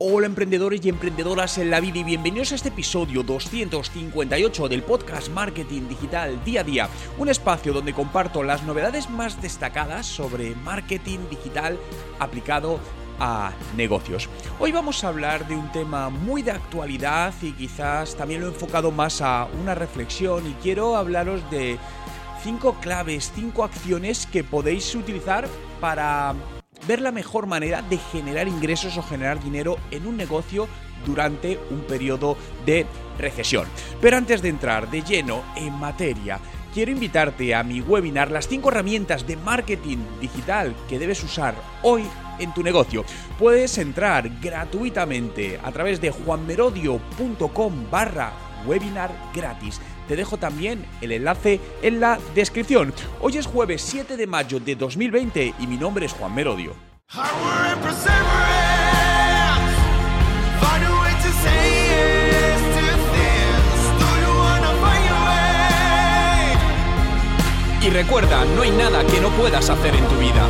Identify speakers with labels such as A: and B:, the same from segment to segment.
A: Hola emprendedores y emprendedoras en la vida y bienvenidos a este episodio 258 del podcast Marketing Digital Día a Día, un espacio donde comparto las novedades más destacadas sobre marketing digital aplicado a negocios. Hoy vamos a hablar de un tema muy de actualidad y quizás también lo he enfocado más a una reflexión y quiero hablaros de cinco claves, cinco acciones que podéis utilizar para ver la mejor manera de generar ingresos o generar dinero en un negocio durante un periodo de recesión. Pero antes de entrar de lleno en materia, quiero invitarte a mi webinar Las 5 herramientas de marketing digital que debes usar hoy en tu negocio. Puedes entrar gratuitamente a través de juanmerodio.com barra webinar gratis. Te dejo también el enlace en la descripción. Hoy es jueves 7 de mayo de 2020 y mi nombre es Juan Merodio. Y recuerda, no hay nada que no puedas hacer en tu vida.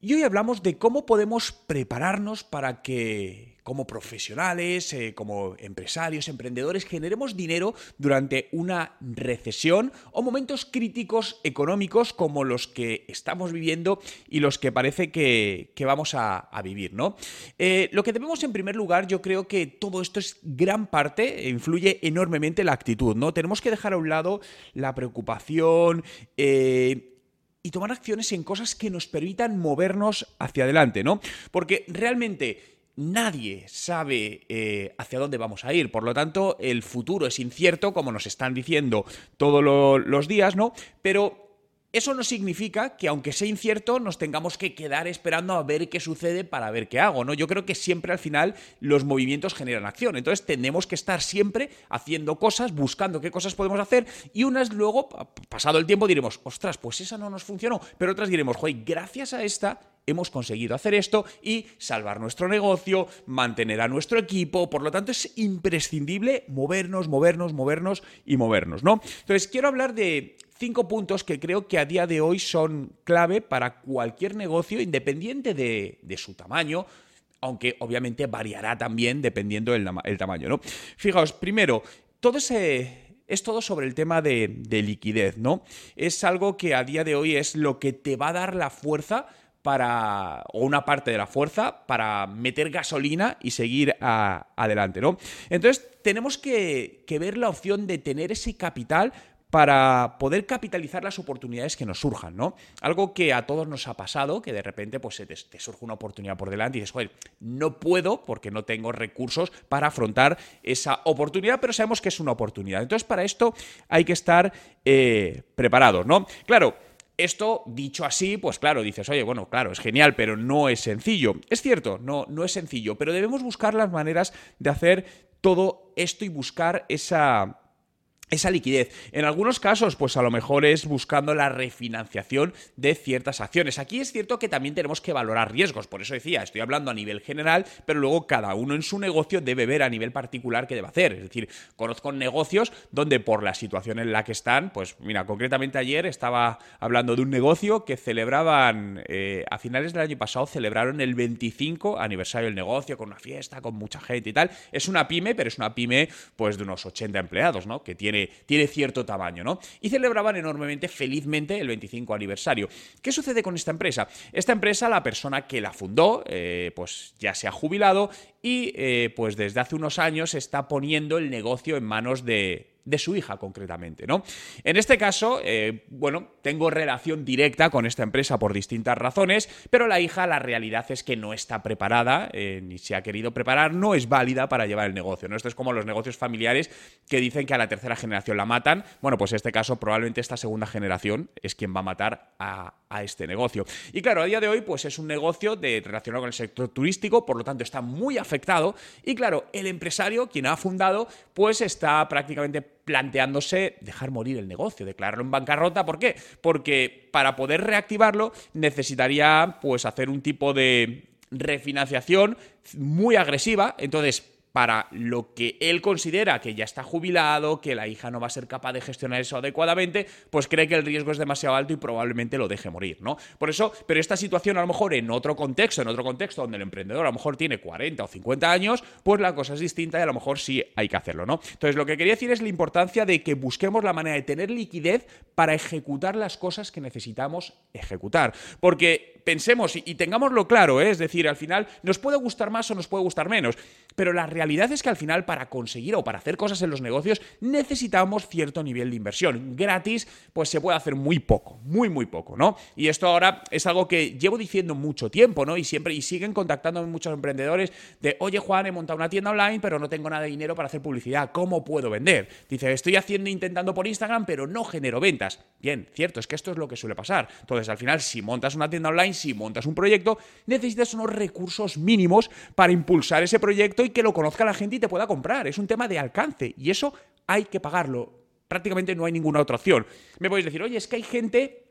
A: Y hoy hablamos de cómo podemos prepararnos para que como profesionales, eh, como empresarios, emprendedores, generemos dinero durante una recesión o momentos críticos económicos como los que estamos viviendo y los que parece que, vamos a, vivir, ¿no? Eh, lo que debemos en primer lugar, yo creo que todo esto es gran parte, influye enormemente la actitud, ¿no? Tenemos que dejar a un lado la preocupación, eh, y tomar acciones en cosas que nos permitan movernos hacia adelante, ¿no? Porque realmente nadie sabe eh, hacia dónde vamos a ir. Por lo tanto, el futuro es incierto, como nos están diciendo todos los días, ¿no? Pero eso no significa que aunque sea incierto nos tengamos que quedar esperando a ver qué sucede para ver qué hago, ¿no? Yo creo que siempre al final los movimientos generan acción, entonces tenemos que estar siempre haciendo cosas, buscando qué cosas podemos hacer y unas luego, pasado el tiempo, diremos, ostras, pues esa no nos funcionó, pero otras diremos, joder, gracias a esta hemos conseguido hacer esto y salvar nuestro negocio, mantener a nuestro equipo, por lo tanto es imprescindible movernos, movernos, movernos y movernos, ¿no? Entonces quiero hablar de cinco puntos que creo que a día de hoy son clave para cualquier negocio independiente de, su tamaño, aunque obviamente variará también dependiendo del tamaño, ¿no? Fijaos, primero, todo ese es todo sobre el tema de, liquidez, ¿no? Es algo que a día de hoy es lo que te va a dar la fuerza para, o una parte de la fuerza para meter gasolina y seguir adelante, ¿no? Entonces tenemos que ver la opción de tener ese capital para poder capitalizar las oportunidades que nos surjan, ¿no? Algo que a todos nos ha pasado, que de repente pues te, te, surge una oportunidad por delante y dices, joder, no puedo porque no tengo recursos para afrontar esa oportunidad, pero sabemos que es una oportunidad. Entonces, para esto hay que estar eh, preparados, ¿no? Claro, esto dicho así, pues claro, dices, oye, bueno, claro, es genial, pero no es sencillo. Es cierto, no, no es sencillo, pero debemos buscar las maneras de hacer todo esto y buscar esa esa liquidez. En algunos casos, pues a lo mejor es buscando la refinanciación de ciertas acciones. Aquí es cierto que también tenemos que valorar riesgos, por eso decía, estoy hablando a nivel general, pero luego cada uno en su negocio debe ver a nivel particular qué debe hacer. Es decir, conozco negocios donde por la situación en la que están, pues mira, concretamente ayer estaba hablando de un negocio que celebraban, eh, a finales del año pasado, celebraron el 25 aniversario del negocio con una fiesta, con mucha gente y tal. Es una pyme, pero es una pyme pues de unos 80 empleados, ¿no? Que tiene tiene, cierto tamaño, ¿no? Y celebraban enormemente, felizmente, el 25 aniversario. ¿Qué sucede con esta empresa? Esta empresa, la persona que la fundó, eh, pues ya se ha jubilado y eh, pues desde hace unos años está poniendo el negocio en manos de, de su hija concretamente, ¿no? En este caso, eh, bueno, tengo relación directa con esta empresa por distintas razones, pero la hija, la realidad es que no está preparada, eh, ni se ha querido preparar, no es válida para llevar el negocio, ¿no? Esto es como los negocios familiares que dicen que a la tercera generación la matan. Bueno, pues en este caso, probablemente esta segunda generación es quien va a matar a, a este negocio. Y claro, a día de hoy, pues es un negocio de, relacionado con el sector turístico, por lo tanto está muy afectado. Y claro, el empresario, quien ha fundado, pues está prácticamente planteándose dejar morir el negocio, declararlo en bancarrota. ¿Por qué? Porque para poder reactivarlo necesitaría pues hacer un tipo de refinanciación muy agresiva. Entonces, para lo que él considera que ya está jubilado, que la hija no va a ser capaz de gestionar eso adecuadamente, pues cree que el riesgo es demasiado alto y probablemente lo deje morir, ¿no? Por eso, pero esta situación a lo mejor en otro contexto, en otro contexto donde el emprendedor a lo mejor tiene 40 o 50 años, pues la cosa es distinta y a lo mejor sí hay que hacerlo, ¿no? Entonces, lo que quería decir es la importancia de que busquemos la manera de tener liquidez para ejecutar las cosas que necesitamos ejecutar, porque pensemos y, tengámoslo claro, ¿eh? es decir, al final nos puede gustar más o nos puede gustar menos, pero la realidad es que al final para conseguir o para hacer cosas en los negocios necesitamos cierto nivel de inversión. Gratis, pues se puede hacer muy poco, muy, muy poco, ¿no? Y esto ahora es algo que llevo diciendo mucho tiempo, ¿no? Y siempre, y siguen contactándome muchos emprendedores de, oye Juan, he montado una tienda online, pero no tengo nada de dinero para hacer publicidad, ¿cómo puedo vender? Dice, estoy haciendo, intentando por Instagram, pero no genero ventas. Bien, cierto, es que esto es lo que suele pasar. Entonces, al final, si montas una tienda online, si montas un proyecto, necesitas unos recursos mínimos para impulsar ese proyecto y que lo conozca la gente y te pueda comprar. Es un tema de alcance y eso hay que pagarlo. Prácticamente no hay ninguna otra opción. Me podéis decir, oye, es que hay gente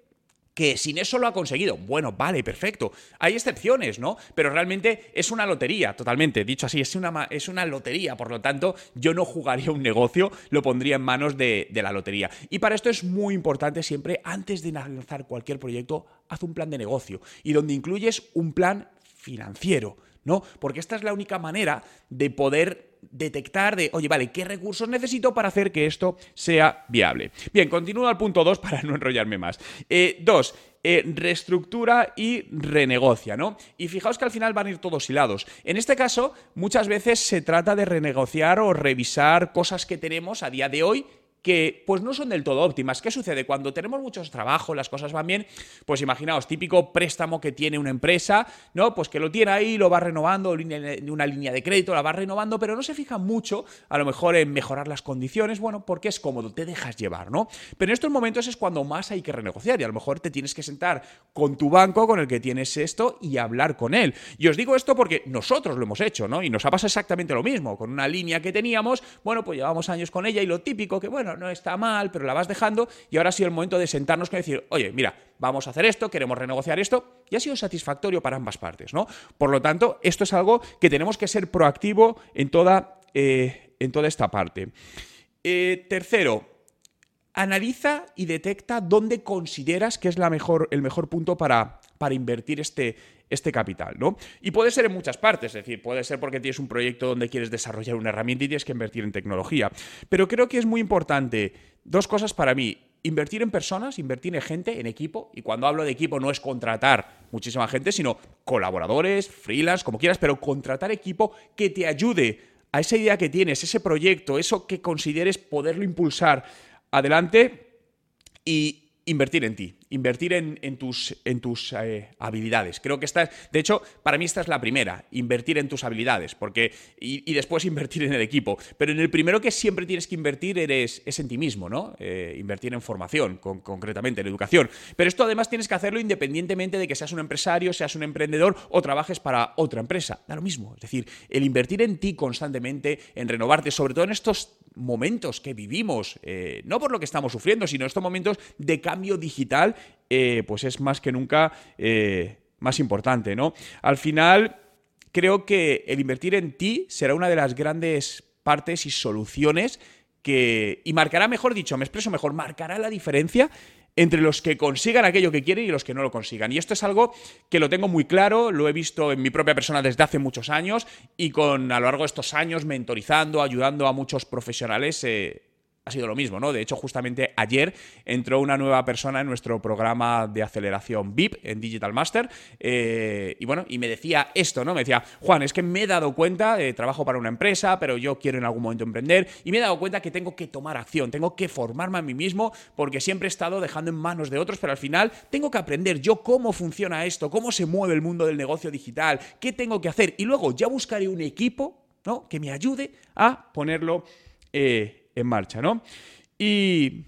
A: que sin eso lo ha conseguido. Bueno, vale, perfecto. Hay excepciones, ¿no? Pero realmente es una lotería, totalmente. Dicho así, es una, es una lotería. Por lo tanto, yo no jugaría un negocio, lo pondría en manos de, de la lotería. Y para esto es muy importante siempre, antes de lanzar cualquier proyecto, haz un plan de negocio y donde incluyes un plan financiero. ¿no? Porque esta es la única manera de poder detectar de, oye, vale, ¿qué recursos necesito para hacer que esto sea viable? Bien, continúo al punto 2 para no enrollarme más. 2. Eh, eh, reestructura y renegocia, ¿no? Y fijaos que al final van a ir todos hilados. En este caso, muchas veces se trata de renegociar o revisar cosas que tenemos a día de hoy que pues no son del todo óptimas. ¿Qué sucede? Cuando tenemos muchos trabajos, las cosas van bien, pues imaginaos, típico préstamo que tiene una empresa, ¿no? Pues que lo tiene ahí, lo va renovando, una línea de crédito, la va renovando, pero no se fija mucho, a lo mejor, en mejorar las condiciones, bueno, porque es cómodo, te dejas llevar, ¿no? Pero en estos momentos es cuando más hay que renegociar y a lo mejor te tienes que sentar con tu banco con el que tienes esto y hablar con él. Y os digo esto porque nosotros lo hemos hecho, ¿no? Y nos ha pasado exactamente lo mismo, con una línea que teníamos, bueno, pues llevamos años con ella y lo típico que, bueno, no está mal, pero la vas dejando y ahora ha sido el momento de sentarnos con decir, oye, mira, vamos a hacer esto, queremos renegociar esto y ha sido satisfactorio para ambas partes, ¿no? Por lo tanto, esto es algo que tenemos que ser proactivo en toda, eh, en toda esta parte. Eh, tercero, analiza y detecta dónde consideras que es el mejor punto para, para invertir este, este capital, ¿no? Y puede ser en muchas partes, es decir, puede ser porque tienes un proyecto donde quieres desarrollar una herramienta y tienes que invertir en tecnología. Pero creo que es muy importante dos cosas para mí. Invertir en personas, invertir en gente, en equipo. Y cuando hablo de equipo no es contratar muchísima gente, sino colaboradores, freelance, como quieras, pero contratar equipo que te ayude a esa idea que tienes, ese proyecto, eso que consideres poderlo impulsar adelante y invertir en ti invertir en, tus, en tus eh, habilidades. Creo que esta, de hecho, para mí esta es la primera, invertir en tus habilidades, porque, y, después invertir en el equipo. Pero en el primero que siempre tienes que invertir eres, es en ti mismo, ¿no? Eh, invertir en formación, concretamente en educación. Pero esto además tienes que hacerlo independientemente de que seas un empresario, seas un emprendedor o trabajes para otra empresa. Da lo mismo. Es decir, el invertir en ti constantemente, en renovarte, sobre todo en estos momentos que vivimos, eh, no por lo que estamos sufriendo, sino estos momentos de cambio digital eh, pues es más que nunca eh, más importante, ¿no? Al final, creo que el invertir en ti será una de las grandes partes y soluciones que, y marcará, mejor dicho, me expreso mejor, marcará la diferencia entre los que consigan aquello que quieren y los que no lo consigan. Y esto es algo que lo tengo muy claro, lo he visto en mi propia persona desde hace muchos años y con a lo largo de estos años mentorizando, ayudando a muchos profesionales. Eh, ha sido lo mismo, ¿no? De hecho, justamente ayer entró una nueva persona en nuestro programa de aceleración VIP en Digital Master eh, y bueno, y me decía esto, ¿no? Me decía, Juan, es que me he dado cuenta, eh, trabajo para una empresa, pero yo quiero en algún momento emprender y me he dado cuenta que tengo que tomar acción, tengo que formarme a mí mismo porque siempre he estado dejando en manos de otros, pero al final tengo que aprender yo cómo funciona esto, cómo se mueve el mundo del negocio digital, qué tengo que hacer y luego ya buscaré un equipo, ¿no? Que me ayude a ponerlo... Eh, en marcha, ¿no? Y,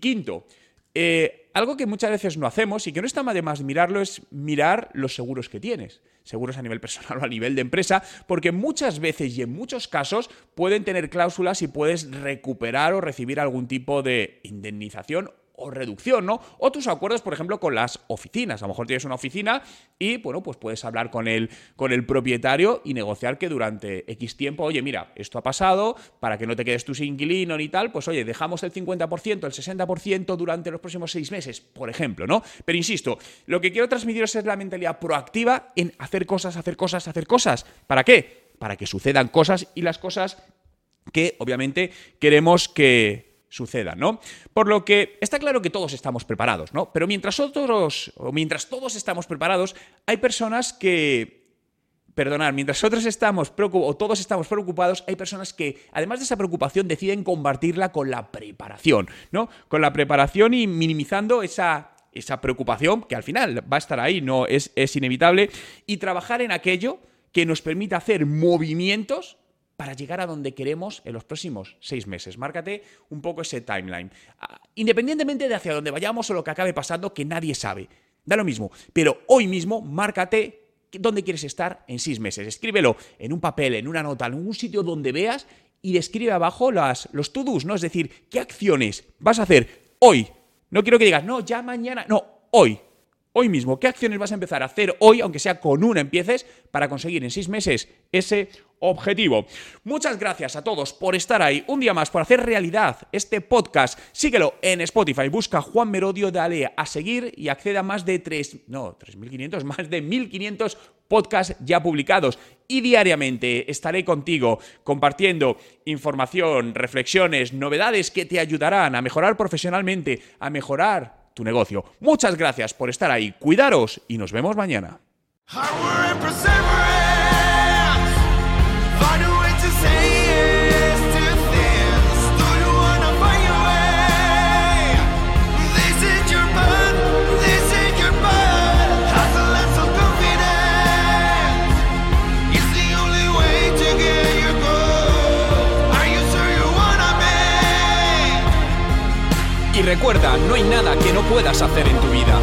A: quinto, eh, algo que muchas veces no hacemos y que no está mal de más mirarlo es mirar los seguros que tienes. Seguros a nivel personal o a nivel de empresa, porque muchas veces y en muchos casos pueden tener cláusulas y puedes recuperar o recibir algún tipo de indemnización o reducción, ¿no? O tus acuerdos, por ejemplo, con las oficinas. A lo mejor tienes una oficina y, bueno, pues puedes hablar con el, con el propietario y negociar que durante X tiempo, oye, mira, esto ha pasado, para que no te quedes tú sin inquilino ni tal, pues oye, dejamos el 50%, el 60% durante los próximos seis meses, por ejemplo, ¿no? Pero insisto, lo que quiero transmitiros es la mentalidad proactiva en hacer cosas, hacer cosas, hacer cosas. ¿Para qué? Para que sucedan cosas y las cosas que obviamente queremos que, suceda, ¿no? Por lo que está claro que todos estamos preparados, ¿no? Pero mientras otros, o mientras todos estamos preparados, hay personas que Perdonad, mientras otros estamos o todos estamos preocupados, hay personas que, además de esa preocupación, deciden compartirla con la preparación, ¿no? Con la preparación y minimizando esa, esa preocupación, que al final va a estar ahí, no es, es inevitable, y trabajar en aquello que nos permita hacer movimientos para llegar a donde queremos en los próximos seis meses. Márcate un poco ese timeline. Ah, independientemente de hacia dónde vayamos o lo que acabe pasando, que nadie sabe. Da lo mismo. Pero hoy mismo, márcate dónde quieres estar en seis meses. Escríbelo en un papel, en una nota, en un sitio donde veas y describe abajo las, los to-dos, ¿no? Es decir, qué acciones vas a hacer hoy. No quiero que digas, no, ya mañana, no, hoy hoy mismo. ¿Qué acciones vas a empezar a hacer hoy, aunque sea con una empieces, para conseguir en seis meses ese objetivo? Muchas gracias a todos por estar ahí un día más, por hacer realidad este podcast. Síguelo en Spotify, busca Juan Merodio, dale a seguir y acceda a más de 3, no, 3.500, más de 1.500 podcasts ya publicados. Y diariamente estaré contigo compartiendo información, reflexiones, novedades que te ayudarán a mejorar profesionalmente, a mejorar tu negocio. Muchas gracias por estar ahí, cuidaros y nos vemos mañana. Recuerda, no hay nada que no puedas hacer en tu vida.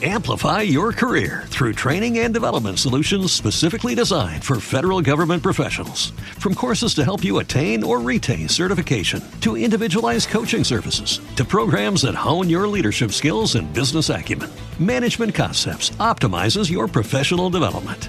B: Amplify your career through training and development solutions specifically designed for federal government professionals. From courses to help you attain or retain certification, to individualized coaching services, to programs that hone your leadership skills and business acumen, Management Concepts optimizes your professional development.